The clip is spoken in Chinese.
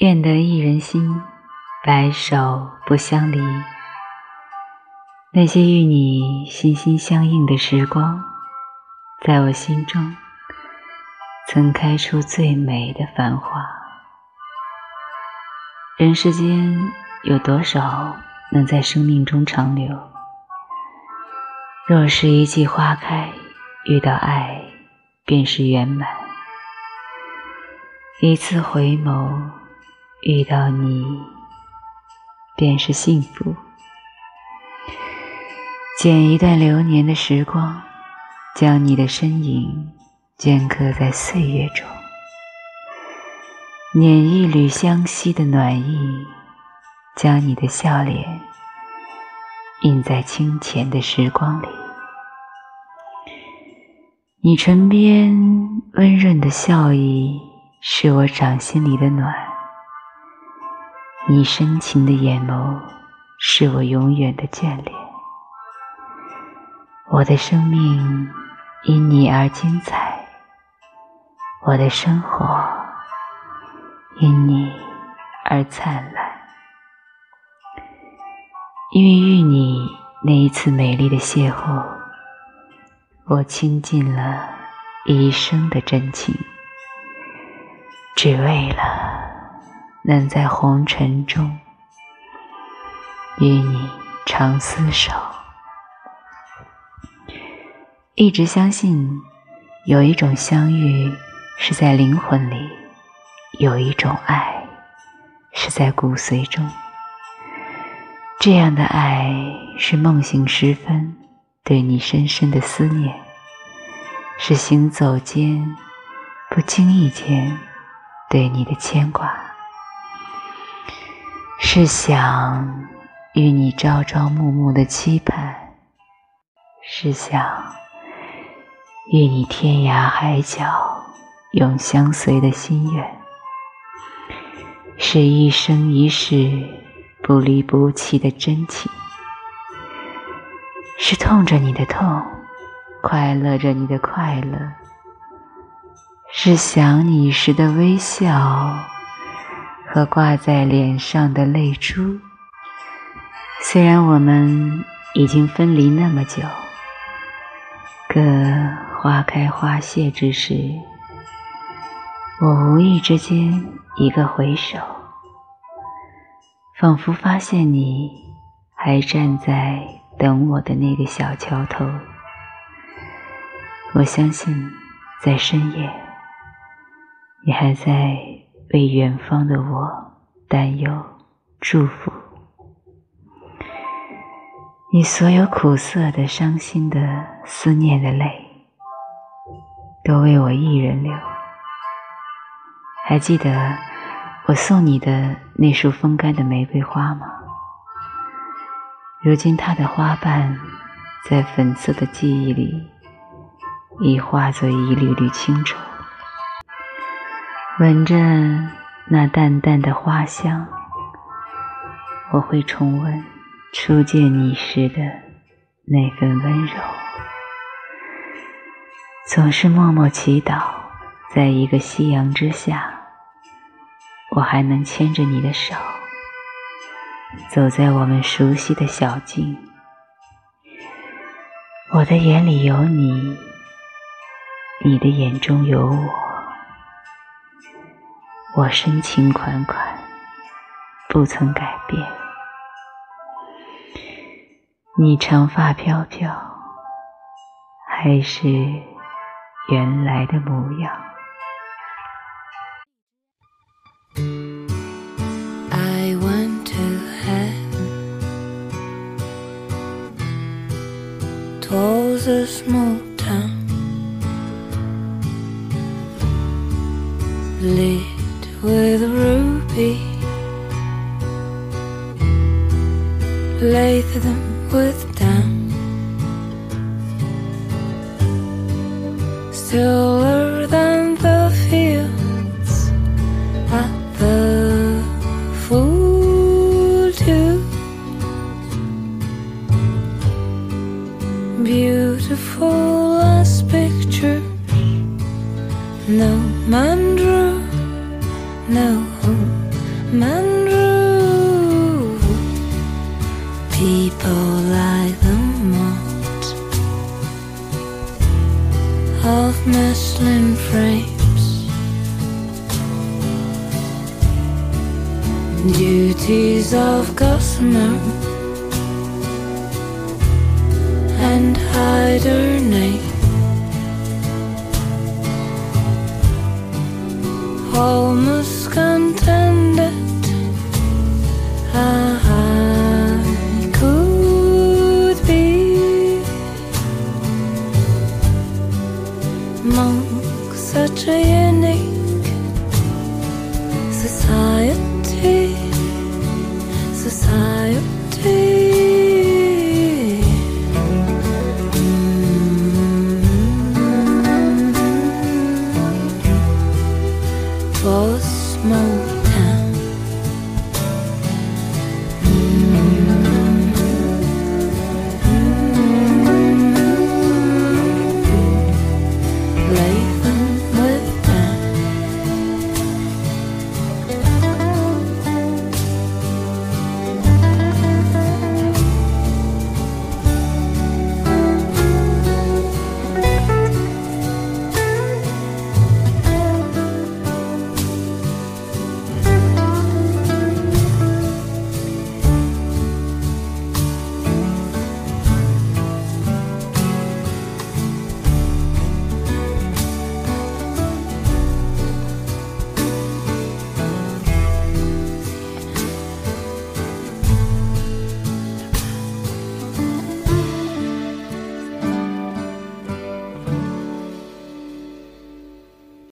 愿得一人心，白首不相离。那些与你心心相印的时光，在我心中曾开出最美的繁华。人世间有多少能在生命中长留？若是一季花开，遇到爱便是圆满；一次回眸。遇到你，便是幸福。剪一段流年的时光，将你的身影镌刻在岁月中；捻一缕相惜的暖意，将你的笑脸印在清浅的时光里。你唇边温润的笑意，是我掌心里的暖。你深情的眼眸，是我永远的眷恋。我的生命因你而精彩，我的生活因你而灿烂。因为遇你那一次美丽的邂逅，我倾尽了一生的真情，只为了。能在红尘中与你长厮守，一直相信有一种相遇是在灵魂里，有一种爱是在骨髓中。这样的爱是梦醒时分对你深深的思念，是行走间不经意间对你的牵挂。是想与你朝朝暮暮的期盼，是想与你天涯海角永相随的心愿，是一生一世不离不弃的真情，是痛着你的痛，快乐着你的快乐，是想你时的微笑。和挂在脸上的泪珠，虽然我们已经分离那么久，可花开花谢之时，我无意之间一个回首，仿佛发现你还站在等我的那个小桥头。我相信，在深夜，你还在。为远方的我担忧、祝福，你所有苦涩的、伤心的、思念的泪，都为我一人流。还记得我送你的那束风干的玫瑰花吗？如今它的花瓣，在粉色的记忆里，已化作一缕缕清愁。闻着那淡淡的花香，我会重温初见你时的那份温柔。总是默默祈祷，在一个夕阳之下，我还能牵着你的手，走在我们熟悉的小径。我的眼里有你，你的眼中有我。我深情款款，不曾改变。你长发飘飘，还是原来的模样。with a lathe them with down, stiller than the fields at the full too beautiful as pictures. No man drew no man People like the mold of muslin frames. Duties of gossamer and hibernate. Such a unique society, society.